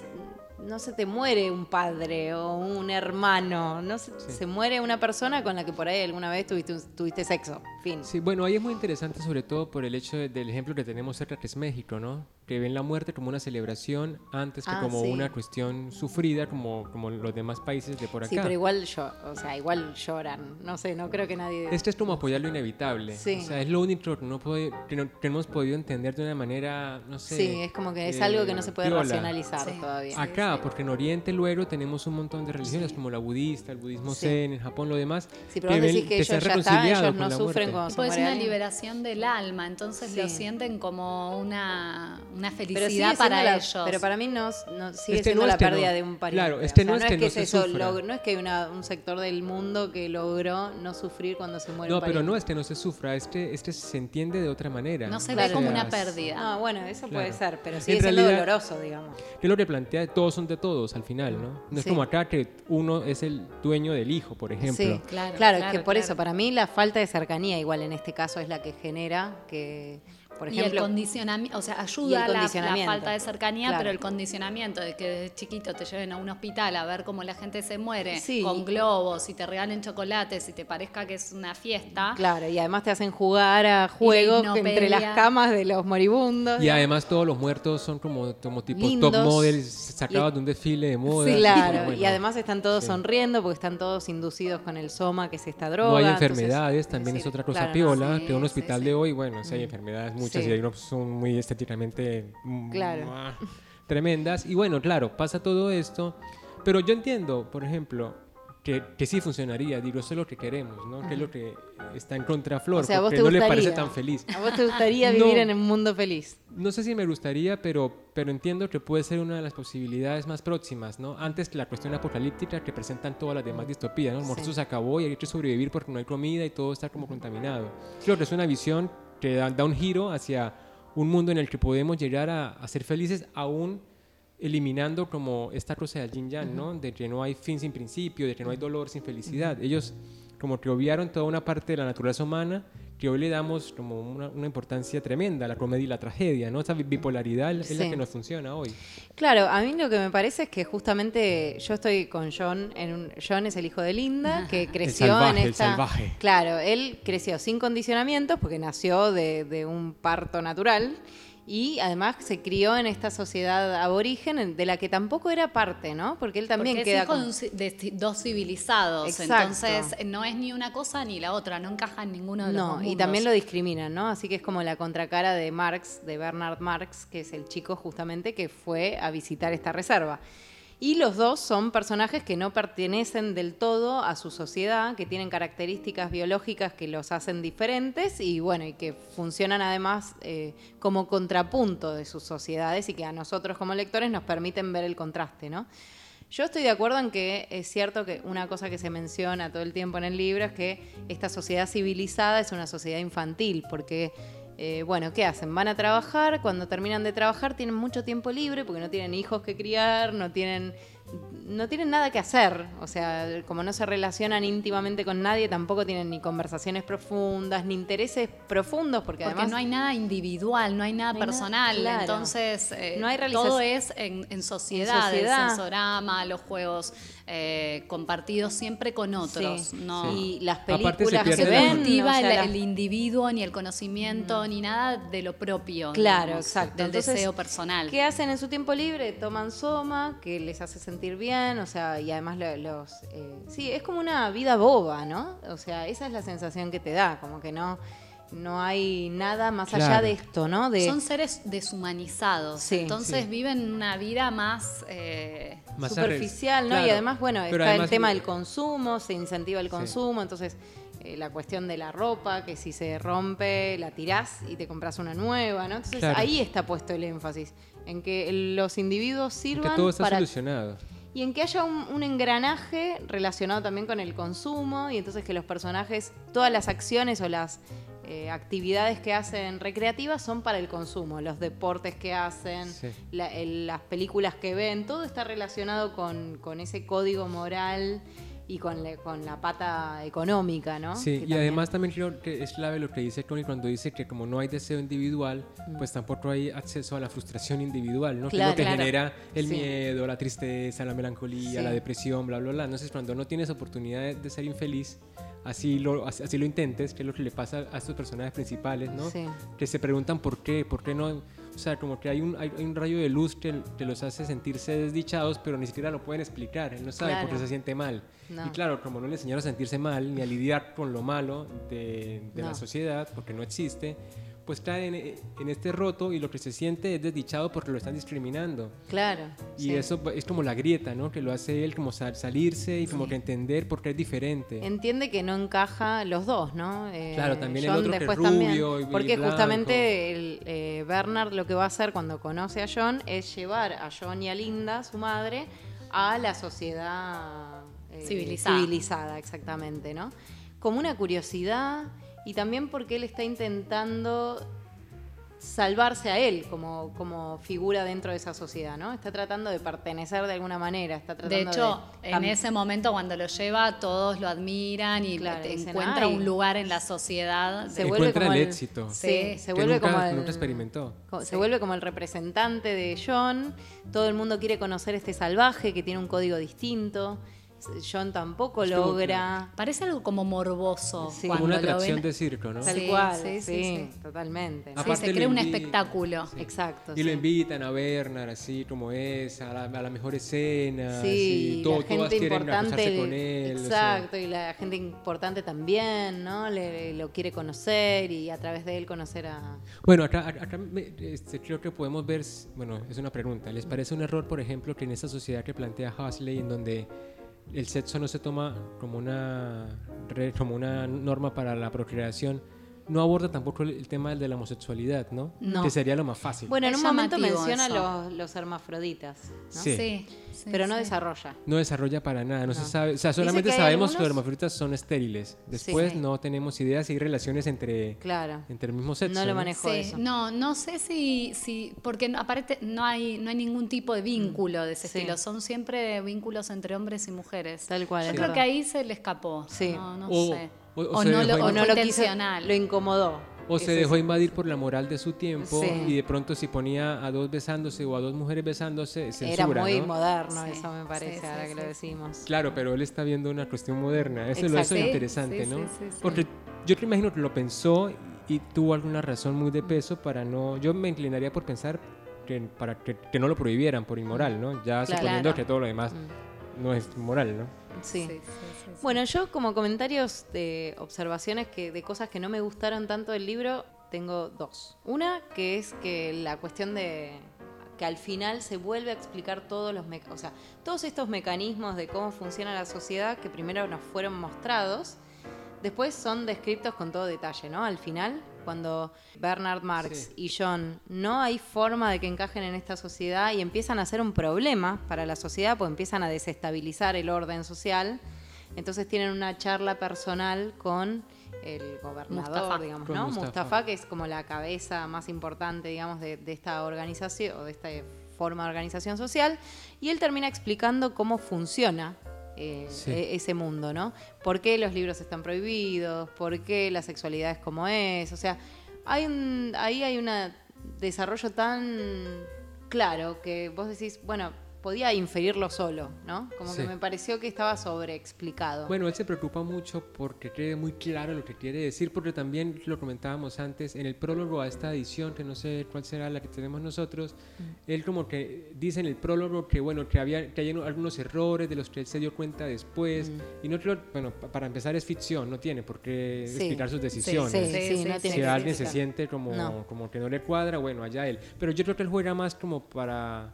no se te muere un padre o un hermano, no se, se muere una persona con la que por ahí alguna vez tuviste, tuviste sexo. Fin. Sí, bueno, ahí es muy interesante sobre todo por el hecho de- del ejemplo que tenemos cerca que es México, ¿no? Que ven la muerte como una celebración antes que Ah, como sí. una cuestión sufrida como, como los demás países de por acá. Sí, pero igual yo, o sea, igual lloran. No sé, no creo que nadie. Este es como apoyar lo inevitable. Sí. O sea, es lo único que no, puede, que no, que hemos podido entender de una manera, no sé. sí, es como que es eh, algo que no se puede piola. racionalizar Sí. todavía. Acá, porque en Oriente luego tenemos un montón de religiones Sí. como la budista, el budismo Sí. zen, en Japón lo demás. Sí, pero vos decís que se ha ellos ya está, reconciliado ellos no sufren se Pues es una liberación del alma, entonces lo sienten como una, una Pero felicidad siendo para la- ellos. Pero para mí no, no- sigue Este siendo no la pérdida no- de un pariente. claro, este no es que no es eso, sufra. log- no es que hay una- un sector del mundo que logró no sufrir cuando se muere No, un pero pariente. no es que no se sufra, este, este se entiende de otra manera. no se Claro. ve como una pérdida. No, bueno, eso puede ser, pero En sigue siendo realidad- doloroso, digamos. Que es lo que plantea, todos son de todos al final, ¿no? No es Sí. como acá que uno es el dueño del hijo, por ejemplo. Sí, Claro, claro, es claro, que por eso, para mí la falta de cercanía, igual en este caso, es la que genera que, por y el ejemplo, condicionamiento, o sea, ayuda la, la falta de cercanía, Claro. pero el condicionamiento de que desde chiquito te lleven a un hospital a ver cómo la gente se muere Sí. con globos y te regalen chocolates y te parezca que es una fiesta. claro, y además te hacen jugar a juegos entre las camas de los moribundos. Y además todos los muertos son como, como tipo Lindos. top models sacados Y- de un desfile de moda. Sí, claro, bueno, y además están todos sí. sonriendo porque están todos inducidos con el soma, que es esta droga. No hay entonces, enfermedades, también decir, es otra cosa claro, no, piola, sí, que un hospital sí. de hoy, bueno, sí hay enfermedades muchas Sí. y hay son muy estéticamente mm, Claro. ah, tremendas. Y bueno, claro, pasa todo esto, pero yo entiendo, por ejemplo, que, que sí funcionaría, digo, eso es lo que queremos, ¿no? Que es lo que está en contra Flor, O sea, ¿a vos porque no le parece tan feliz. ¿A vos te gustaría No. vivir en un mundo feliz? No sé si me gustaría, pero, pero entiendo que puede ser una de las posibilidades más próximas, ¿no? Antes que la cuestión apocalíptica que presentan todas las demás distopías, ¿no? El Sí. se acabó y hay que sobrevivir porque no hay comida y todo está como contaminado. Creo que es una visión que da, da un giro hacia un mundo en el que podemos llegar a, a ser felices aún eliminando como esta cosa del yin yang, ¿no? De que no hay fin sin principio, de que no hay dolor sin felicidad. Ellos como que obviaron toda una parte de la naturaleza humana que hoy le damos como una, una importancia tremenda, la comedia y la tragedia, ¿no? Esa bi- bipolaridad es la Sí. que nos funciona hoy. Claro, a mí lo que me parece es que justamente yo estoy con John, en un, John es el hijo de Linda, que creció salvaje, en el esta... salvaje. Claro, él creció sin condicionamientos porque nació de, de un parto natural y además se crió en esta sociedad aborigen de la que tampoco era parte, ¿no? Porque él también Porque queda es hijo de dos civilizados, Exacto. entonces no es ni una cosa ni la otra, no encaja en ninguno de los dos No, y también lo discriminan, ¿no? Así que es como la contracara de Marx, de Bernard Marx, que es el chico justamente que fue a visitar esta reserva. Y los dos son personajes que no pertenecen del todo a su sociedad, que tienen características biológicas que los hacen diferentes y bueno, y que funcionan además eh, como contrapunto de sus sociedades y que a nosotros como lectores nos permiten ver el contraste, ¿no? Yo estoy de acuerdo en que es cierto que una cosa que se menciona todo el tiempo en el libro es que esta sociedad civilizada es una sociedad infantil, porque, eh, bueno, ¿qué hacen? Van a trabajar, cuando terminan de trabajar tienen mucho tiempo libre porque no tienen hijos que criar, no tienen, no tienen nada que hacer, o sea, como no se relacionan íntimamente con nadie, tampoco tienen ni conversaciones profundas, ni intereses profundos, porque, Porque además... no hay nada individual, no hay nada No hay nada- personal, claro. entonces eh, No hay todo es en, en sociedad, sociedad. el sensorama, los juegos eh, compartidos siempre con otros. Sí. No, Y las se películas no que se la- ven, cultiva o sea, el, las- el individuo, ni el conocimiento, ni nada de lo propio. Claro, digamos, exacto. Del Entonces, deseo personal. ¿Qué hacen en su tiempo libre? Toman soma, que les hace sentir bien, o sea, y además lo- los... eh, sí, es como una vida boba, ¿no? O sea, esa es la sensación que te da, como que no, no hay nada más allá de esto, ¿no? De, Son seres deshumanizados, Sí, entonces sí. viven una vida más... eh, Más superficial, ¿no? Y además, bueno, pero está además- el tema del consumo, se incentiva el Sí. consumo, entonces eh, la cuestión de la ropa, que si se rompe la tirás y te compras una nueva, ¿no? Entonces Claro. ahí está puesto el énfasis, en que los individuos Que sirvan todo está para solucionado. y en que haya un, un engranaje relacionado también con el consumo y entonces que los personajes, todas las acciones o las eh, actividades que hacen recreativas son para el consumo, los deportes que hacen, Sí. la- el- las películas que ven, todo está relacionado con, con ese código moral y con, le- con la pata económica, ¿no? Sí, Que y además también creo que es clave lo que dice Tony cuando dice que como no hay deseo individual, pues tampoco hay acceso a la frustración individual, ¿no? que es Claro, lo que claro. genera el Sí. miedo, la tristeza, la melancolía, Sí. la depresión, bla, bla, bla. Entonces cuando no tienes oportunidad de, de ser infeliz, así lo, así, así lo intentes, que es lo que le pasa a estos personajes principales, ¿no? Sí. Que se preguntan por qué, por qué no... O sea, como que hay un, hay, hay un rayo de luz que, que los hace sentirse desdichados, pero ni siquiera lo pueden explicar. Él no sabe por qué Claro. se siente mal. No. Y claro, como no le enseñaron a sentirse mal ni a lidiar con lo malo de, de la No. sociedad, porque no existe, pues cae en, en este roto y lo que se siente es desdichado porque lo están discriminando. Claro. Y sí. eso es como la grieta, ¿no? Que lo hace él como sal- salirse y como que entender por qué es diferente. Entiende que no encaja los dos, ¿no? Eh, Claro, también el John otro que es rubio también, y- y porque blanco. justamente el, eh, Bernard lo que va a hacer cuando conoce a John es llevar a John y a Linda, su madre, a la sociedad eh, Civilizada. civilizada, exactamente, ¿no? Como una curiosidad y también porque él está intentando salvarse a él como, como figura dentro de esa sociedad, ¿no? Está tratando de pertenecer de alguna manera, está tratando De hecho, de en ese momento cuando lo lleva, todos lo admiran y Claro, te- dicen, encuentra un lugar en la sociedad. Se vuelve Encuentra como el el- éxito. Sí, Sí, se vuelve nunca, como que el, nunca experimentó. Se Sí. vuelve como el representante de John. Todo el mundo quiere conocer este salvaje que tiene un código distinto. John tampoco logra. Parece algo como morboso. Sí. Como cuando una lo atracción ven. de circo, ¿no? Tal Sí, cual, sí, sí, sí, sí. totalmente. ¿no? Se lo crea un espectáculo. Sí. Exacto. Y lo invitan a Bernard así como es, a la, a la mejor escena. Sí, así, todo- la todas gente quieren importante. con él. o sea. exacto, y la gente importante también, ¿no? Le, lo quiere conocer y a través de él conocer a. Bueno, acá, acá- me- este, creo que podemos ver, bueno, es una pregunta. ¿Les parece un error, por ejemplo, que en esta sociedad que plantea Huxley, en donde el sexo no se toma como una, como una norma para la procreación, no aborda tampoco el, el tema de la homosexualidad, ¿no? No. Que sería lo más fácil. Bueno, en Es un momento menciona los, los hermafroditas, ¿no? Sí. Sí, sí, pero no sí. desarrolla. No desarrolla para nada, no, se sabe, o sea, solamente que sabemos que los hermafroditas son estériles. Después Sí. no tenemos idea si hay relaciones entre, Claro. entre el mismo sexo. No lo manejo eso. no, no sé si, si porque aparte no hay, no hay ningún tipo de vínculo de ese Sí. estilo, son siempre vínculos entre hombres y mujeres. Tal cual, Yo creo verdad. que ahí se le escapó. Sí. No, no O- sé. O- o O, se no dejó lo, o no lo quiso, intencional. lo incomodó. O se dejó sí. invadir por la moral de su tiempo Sí. y de pronto si ponía a dos besándose o a dos mujeres besándose, Era censura, muy ¿no? moderno Sí, eso me parece, sí, sí, ahora que lo decimos. Claro, pero él está viendo una cuestión moderna. Eso es lo Exacto. es interesante, sí, ¿no? sí, sí, sí. Porque yo te imagino que lo pensó y tuvo alguna razón muy de peso para no... Yo me inclinaría por pensar que, para que, que no lo prohibieran por inmoral, ¿no? Ya Claro. suponiendo que todo lo demás no es moral, ¿no? Sí. Sí, sí. Bueno, yo como comentarios de observaciones que, de cosas que no me gustaron tanto del libro, tengo dos. Una que es que la cuestión de que al final se vuelve a explicar todos los o sea, todos estos mecanismos de cómo funciona la sociedad que primero nos fueron mostrados, después son descritos con todo detalle, ¿no? Al final, cuando Bernard Marx Sí. y John no hay forma de que encajen en esta sociedad y empiezan a ser un problema para la sociedad, pues empiezan a desestabilizar el orden social. Entonces tienen una charla personal con el gobernador, Mustafa. digamos, ¿no? Mustafa. Mustafa. que es como la cabeza más importante, digamos, de, de esta organización o de esta forma de organización social. Y él termina explicando cómo funciona eh, Sí. e- ese mundo, ¿no? ¿Por qué los libros están prohibidos? ¿Por qué la sexualidad es como es? O sea, hay un, ahí hay un desarrollo tan claro que vos decís, bueno, podía inferirlo solo, ¿no? Como Sí. que me pareció que estaba sobreexplicado. Bueno, él se preocupa mucho porque quede muy claro lo que quiere decir, porque también lo comentábamos antes, en el prólogo a esta edición, que no sé cuál será la que tenemos nosotros, Mm. él como que dice en el prólogo que bueno, que había que hay algunos errores de los que él se dio cuenta después, y no creo, bueno, pa- para empezar es ficción, no tiene por qué Sí. explicar sus decisiones. sí, Sí, sí, sí, no tiene Si alguien se siente como, No. como que no le cuadra, bueno, allá él. Pero yo creo que él juega más como para,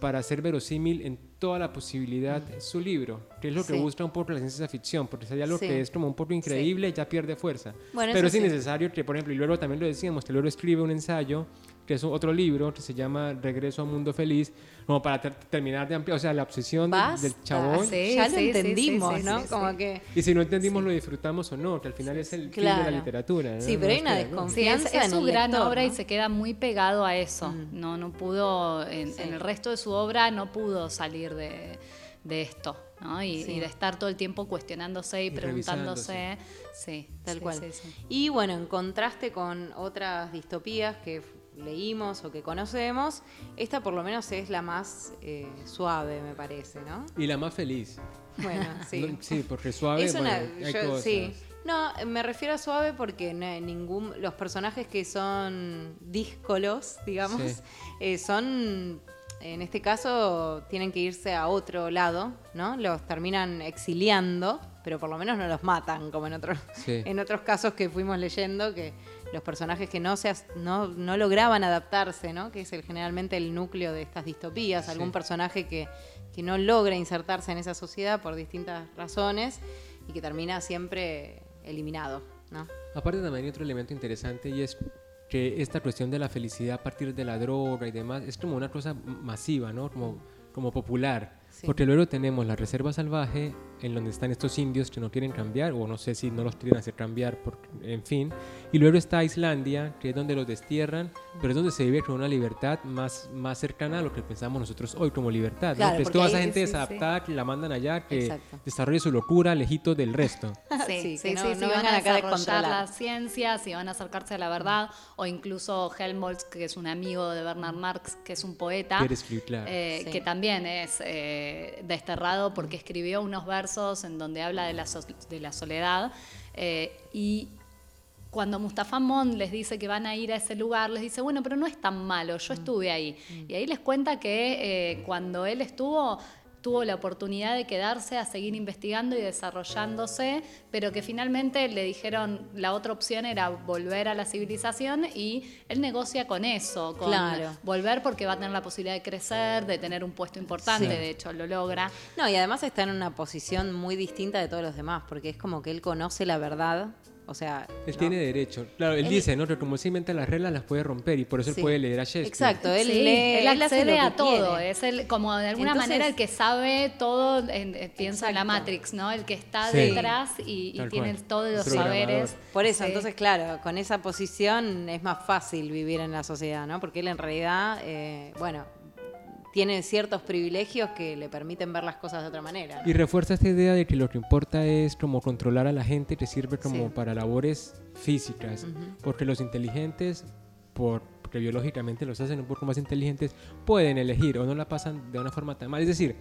para hacer verosímil en toda la posibilidad su libro, que es lo que Sí. busca un poco la ciencia ficción, porque hay algo Sí. que es como un poco increíble, ya pierde fuerza. Bueno, Pero es sí. innecesario que, por ejemplo, y luego también lo decíamos, que luego escribe un ensayo, que es otro libro, que se llama Regreso a un Mundo Feliz, como para ter- terminar de ampliar, o sea, la obsesión del- Basta. del chabón. Sí, ya lo sí, entendimos, sí, sí, ¿no? sí, Como que Y si no entendimos, lo disfrutamos o no, que al final es el fin de la Claro. literatura. ¿no? Sí, pero hay es una. Sí, es, es su gran lector, obra y ¿no? se queda muy pegado a eso. No, no pudo, en, Sí. en el resto de su obra no pudo salir de, de esto. ¿no? Y, Sí. y de estar todo el tiempo cuestionándose y, Y preguntándose. Sí, Tal sí, cual. sí, sí. Y bueno, en contraste con otras distopías que leímos o que conocemos, esta por lo menos es la más eh, suave, me parece, ¿no? Y la más feliz. Bueno, sí. Sí, porque suave, Es una- bueno, hay yo- cosas. sí. No, me refiero a suave porque no- ningún, los personajes que son díscolos, digamos, Sí. eh, son, en este caso, tienen que irse a otro lado, ¿no? Los terminan exiliando, pero por lo menos no los matan, como en otros, Sí. en otros casos que fuimos leyendo, que los personajes que no, se, no, no lograban adaptarse, ¿no? Que es el, generalmente el núcleo de estas distopías, Sí. algún personaje que, que no logra insertarse en esa sociedad por distintas razones y que termina siempre eliminado, ¿no? Aparte también hay otro elemento interesante y es que esta cuestión de la felicidad a partir de la droga y demás es como una cosa masiva, ¿no? Como, como popular. Sí. Porque luego tenemos la reserva salvaje en donde están estos indios que no quieren cambiar o no sé si no los quieren hacer cambiar, por, en fin. Y luego está Islandia, que es donde los destierran, pero es donde se vive con una libertad más, más cercana a lo que pensamos nosotros hoy como libertad. ¿no? Claro, Que es porque toda ahí- esa gente sí, sí. desadaptada que la mandan allá, que Exacto. desarrolle su locura lejito del resto. Sí, Sí, que sí, no- sí, no si vengan van a desarrollar las ciencias, si van a acercarse a la verdad, o incluso Helmholtz, que es un amigo de Bernard Marx, que es un poeta, Quieres escribir, claro. eh, Sí. que también es eh, desterrado porque escribió unos versos en donde habla de la, so- de la soledad eh, y cuando Mustafa Mond les dice que van a ir a ese lugar, les dice, bueno, pero no es tan malo, yo estuve ahí. Y ahí les cuenta que eh, cuando él estuvo, tuvo la oportunidad de quedarse a seguir investigando y desarrollándose, pero que finalmente le dijeron, la otra opción era volver a la civilización y él negocia con eso, con Claro. volver porque va a tener la posibilidad de crecer, de tener un puesto importante, Sí. de hecho lo logra. No, y además está en una posición muy distinta de todos los demás, porque es como que él conoce la verdad, o sea... Él ¿no? tiene derecho. Claro, él, Él- dice, ¿no? Que como él se inventa las reglas, las puede romper y por eso Sí. él puede leer a Shakespeare. Exacto, él Sí, lee, él él accede a todo, quiere. es el, como de alguna Entonces- manera el que sabe todo, en- eh, pienso en la. Matrix, ¿no? El que está Sí. detrás y, tiene cual. todos los saberes. Por eso, Sí. entonces, claro, con esa posición es más fácil vivir en la sociedad, ¿no? Porque él en realidad, eh, bueno, tiene ciertos privilegios que le permiten ver las cosas de otra manera. ¿no? Y refuerza esta idea de que lo que importa es como controlar a la gente que sirve como Sí. para labores físicas. Ujú. Porque los inteligentes, por, porque biológicamente los hacen un poco más inteligentes, pueden elegir o no la pasan de una forma tan mal. Es decir,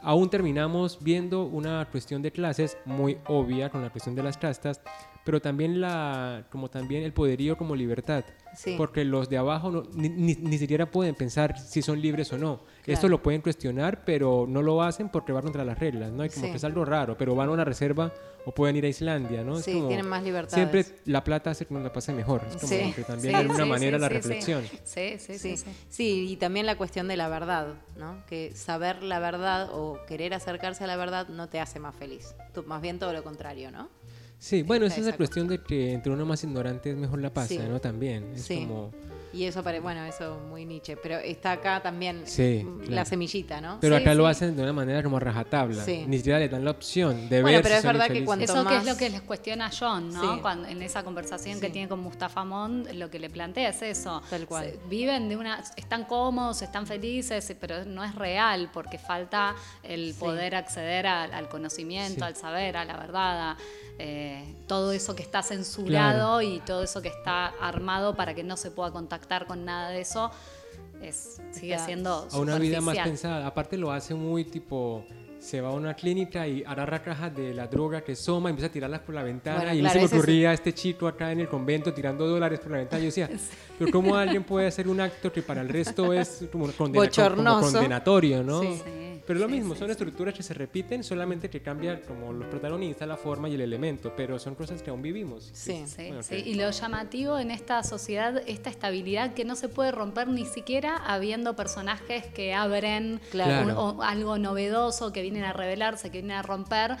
aún terminamos viendo una cuestión de clases muy obvia con la cuestión de las castas, pero también la como también el poderío como libertad. Sí. Porque los de abajo no- ni, ni- ni siquiera pueden pensar si son libres o no. Esto Claro. lo pueden cuestionar, pero no lo hacen porque van contra las reglas, ¿no? Y como Sí. que es algo raro, pero van a una reserva o pueden ir a Islandia, ¿no? Es Sí, como tienen más libertades. Siempre la plata hace que uno la pase mejor. Es como Sí. que también Sí, de alguna sí, manera sí, la sí, sí. reflexión. Sí, sí, sí. Sí, sí. sí, y también la cuestión de la verdad, ¿no? Que saber la verdad o querer acercarse a la verdad no te hace más feliz. Tú- más bien todo lo contrario, ¿no? Sí, bueno, esa es la Esa cuestión de que entre uno más ignorante es mejor la pasa, Sí. ¿no? También. Es Sí. como... Y eso, pare- bueno, eso muy Nietzsche, pero está acá también Sí, la claro. semillita, ¿no? Pero Sí, acá lo hacen de una manera como rajatabla. Sí. Ni siquiera le dan la opción de Bueno, ver pero si es son verdad que cuanto Eso que es más- lo que les cuestiona John, ¿no? Sí. Cuando, en esa conversación que tiene con Mustafa Mond, lo que le plantea es eso. Tal cual. Se- viven de una, están cómodos, están felices, pero no es real porque falta el Sí. poder acceder al, al conocimiento, Sí. al saber, a la verdad, a, eh, todo eso que está censurado Claro. y todo eso que está armado para que no se pueda contactar con nada de eso. Es, sigue Está- siendo a una vida más pensada. Aparte lo hace muy tipo, se va a una clínica y agarra cajas de la droga que soma y empieza a tirarlas por la ventana. Bueno, y claro, se me ocurría este chico acá en el convento tirando dólares por la ventana. Yo decía, pero ¿cómo alguien puede hacer un acto que para el resto es como, condena- como condenatorio, ¿no? Sí. Sí, Pero lo sí, mismo, sí, son sí. estructuras que se repiten, solamente que cambian como los protagonistas, la forma y el elemento, pero son cosas que aún vivimos. Sí. Sí, Bueno, Y lo llamativo en esta sociedad, esta estabilidad que no se puede romper ni siquiera habiendo personajes que abren Claro. un- o algo novedoso, que vienen a revelarse, que vienen a romper.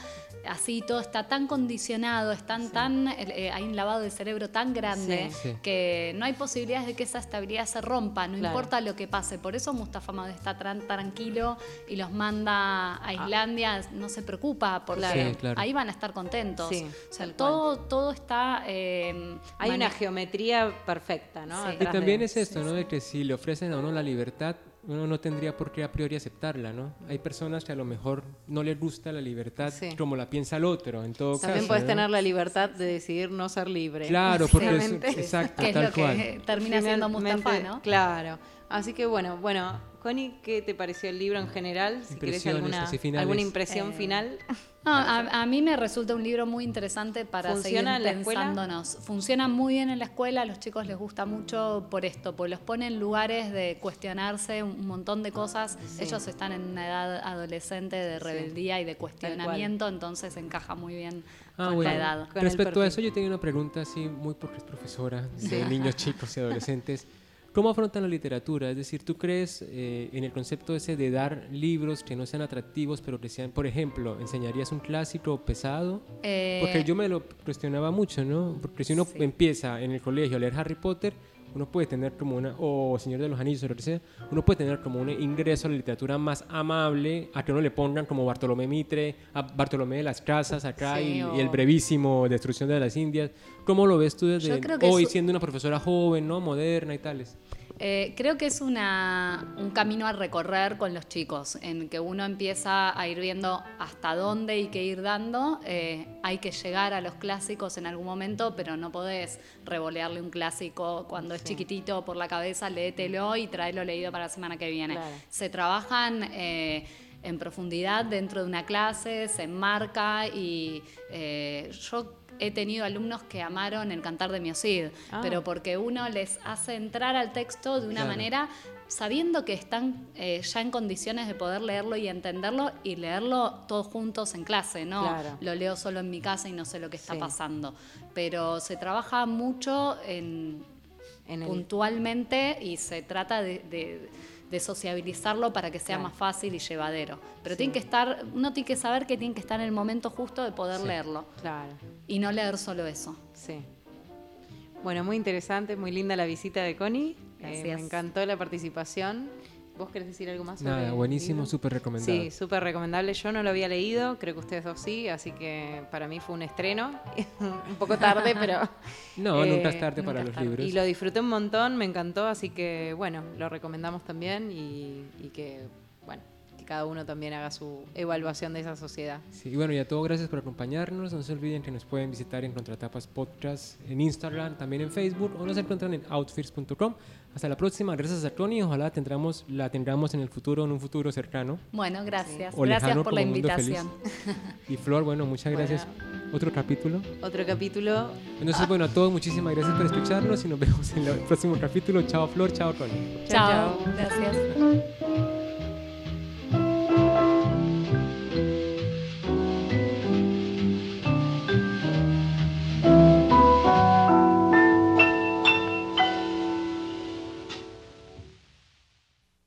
Así todo está tan condicionado, están tan, eh, hay un lavado de cerebro tan grande Sí. Sí. que no hay posibilidades de que esa estabilidad se rompa, no Claro. importa lo que pase. Por eso Mustafa Ahmad está tan tranquilo y los manda a Islandia, no se preocupa, porque. Sí, claro. ahí van a estar contentos. Sí, o sea, todo, todo está... eh, Hay una geometría perfecta, ¿no? Sí. Y también de- es esto, ¿no? De que si le ofrecen a uno la libertad, uno no tendría por qué a priori aceptarla, ¿no? Hay personas que a lo mejor no les gusta la libertad Sí. como la piensa el otro, en todo También caso. puedes ¿no? tener la libertad de decidir no ser libre. Claro, porque es, exacto, que es tal lo cual. que termina siendo Mustafa, ¿no? Claro. Así que bueno, bueno, Connie, ¿qué te pareció el libro en general? Si Impresiones alguna, alguna impresión Eh, final. No, a, a mí me resulta un libro muy interesante para ¿Funciona en la seguir pensándonos. Funciona muy bien en la escuela, a los chicos les gusta mucho por esto, porque los pone en lugares de cuestionarse un montón de cosas. Sí. Ellos están en una edad adolescente de rebeldía y de cuestionamiento, entonces encaja muy bien Ah, con bueno. la edad. Con Respecto a eso, yo tenía una pregunta así, muy porque es profesora de Sí. niños chicos y adolescentes. ¿Cómo afrontan la literatura? Es decir, ¿tú crees eh, en el concepto ese de dar libros que no sean atractivos, pero que sean, por ejemplo, enseñarías un clásico pesado? Eh, Porque yo me lo cuestionaba mucho, ¿no? Porque si uno Sí. empieza en el colegio a leer Harry Potter, uno puede tener como una, o Señor de los Anillos, o lo que sea, uno puede tener como un ingreso a la literatura más amable, a que uno le pongan como Bartolomé Mitre, a Bartolomé de las Casas acá Sí, y, o- y el brevísimo Destrucción de las Indias. ¿Cómo lo ves tú desde hoy siendo una profesora joven, ¿no? Moderna y tales? Eh, creo que es una, un camino a recorrer con los chicos, en que uno empieza a ir viendo hasta dónde y qué ir dando. Eh, hay que llegar a los clásicos en algún momento, pero no podés revolearle un clásico cuando es chiquitito por la cabeza, léetelo y tráelo leído para la semana que viene. Claro. Se trabajan... eh, en profundidad dentro de una clase, se enmarca y eh, yo he tenido alumnos que amaron el cantar de Miocid, Ah. pero porque uno les hace entrar al texto de una Claro. manera sabiendo que están eh, ya en condiciones de poder leerlo y entenderlo y leerlo todos juntos en clase, no Claro. lo leo solo en mi casa y no sé lo que está Sí. pasando. Pero se trabaja mucho en, En el- puntualmente y se trata de, de- de sociabilizarlo para que sea Claro. más fácil y llevadero. Pero Sí. tiene que estar, uno tiene que saber que tiene que estar en el momento justo de poder Sí. leerlo Claro, y no leer solo eso. sí. Bueno, muy interesante, muy linda la visita de Connie. Eh, me encantó la participación. ¿Vos querés decir algo más sobre Nada, buenísimo, súper recomendado. Sí, súper recomendable. Yo no lo había leído, creo que ustedes dos sí, así que para mí fue un estreno. un poco tarde, pero... No, eh, nunca es tarde para los tarde. libros. Y lo disfruté un montón, me encantó, así que bueno, lo recomendamos también y, y que, bueno, que cada uno también haga su evaluación de esa sociedad. Sí, y bueno, y a todos gracias por acompañarnos. No se olviden que nos pueden visitar en Contratapas Podcast en Instagram, también en Facebook o nos encuentran en outfits.com. Hasta la próxima. Gracias a Tony. Ojalá tendremos, la tengamos en el futuro, en un futuro cercano. Bueno, gracias. O Gracias lejano por la invitación. Y Flor, bueno, muchas gracias. Otro capítulo. Otro capítulo. Entonces, bueno, a todos muchísimas gracias por escucharnos y nos vemos en el próximo capítulo. Chao Flor, chao Tony. Chao, Chao. Gracias.